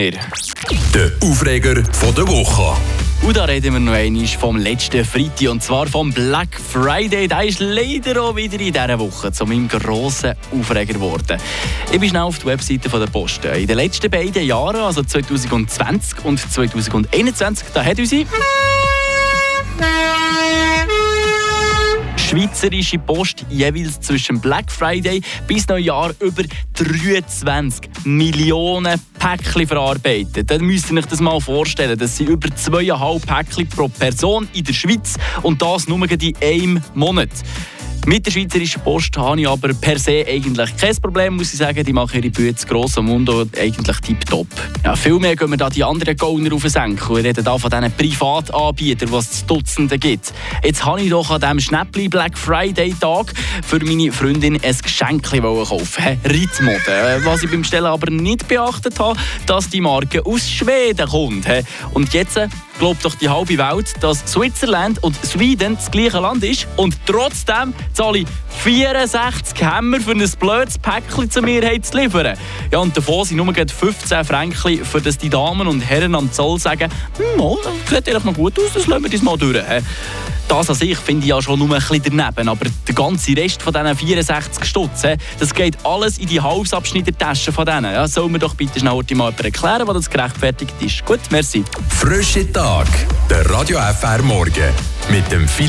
Der Aufreger von der Woche. Und da reden wir noch einmal vom letzten Freitag, und zwar vom Black Friday. Der ist leider auch wieder in dieser Woche zu meinem grossen Aufreger geworden. Ich bin schnell auf die Webseite der Post. In den letzten beiden Jahren, also 2020 und 2021, da hat unsere Schweizerische Post jeweils zwischen Black Friday bis Neujahr über 23 Millionen Päckchen verarbeitet. Dann müsst ihr euch das mal vorstellen. Das sind über 2,5 Päckchen pro Person in der Schweiz und das nur in einem Monat. Mit der Schweizerischen Post habe ich aber per se eigentlich kein Problem, muss ich sagen. Die machen ihre Bücher gross am Mund eigentlich tipptopp. Ja, vielmehr gehen wir da die anderen Gauner auf den Senkel. Wir reden da von diesen Privatanbietern, was es Dutzende gibt. Jetzt habe ich doch an diesem Schnäppli Black Friday Tag für meine Freundin ein Geschenk kaufen. Ritzmode. Äh, was ich beim Stellen aber nicht beachtet habe, dass die Marke aus Schweden kommt. Und jetzt glaubt doch die halbe Welt, dass Switzerland und Schweden das gleiche Land ist und trotzdem zahle ich 64 Hämmer für ein blödes Päckchen zu mir zu liefern. Ja, und davon sind nur 15 Franken, für das die Damen und Herren am Zoll sagen, hm, oh, das sieht eigentlich noch gut aus, das lassen wir das mal durch das an sich finde ich ja schon nur ein bisschen daneben. Aber der ganze Rest von diesen 64 Stutz, das geht alles in die Halsabschneidertasche von denen. Ja, soll mir doch bitte schnell mal erklären, was das gerechtfertigt ist. Gut, merci. Frische Tag, der Radio FR Morgen mit dem Philipp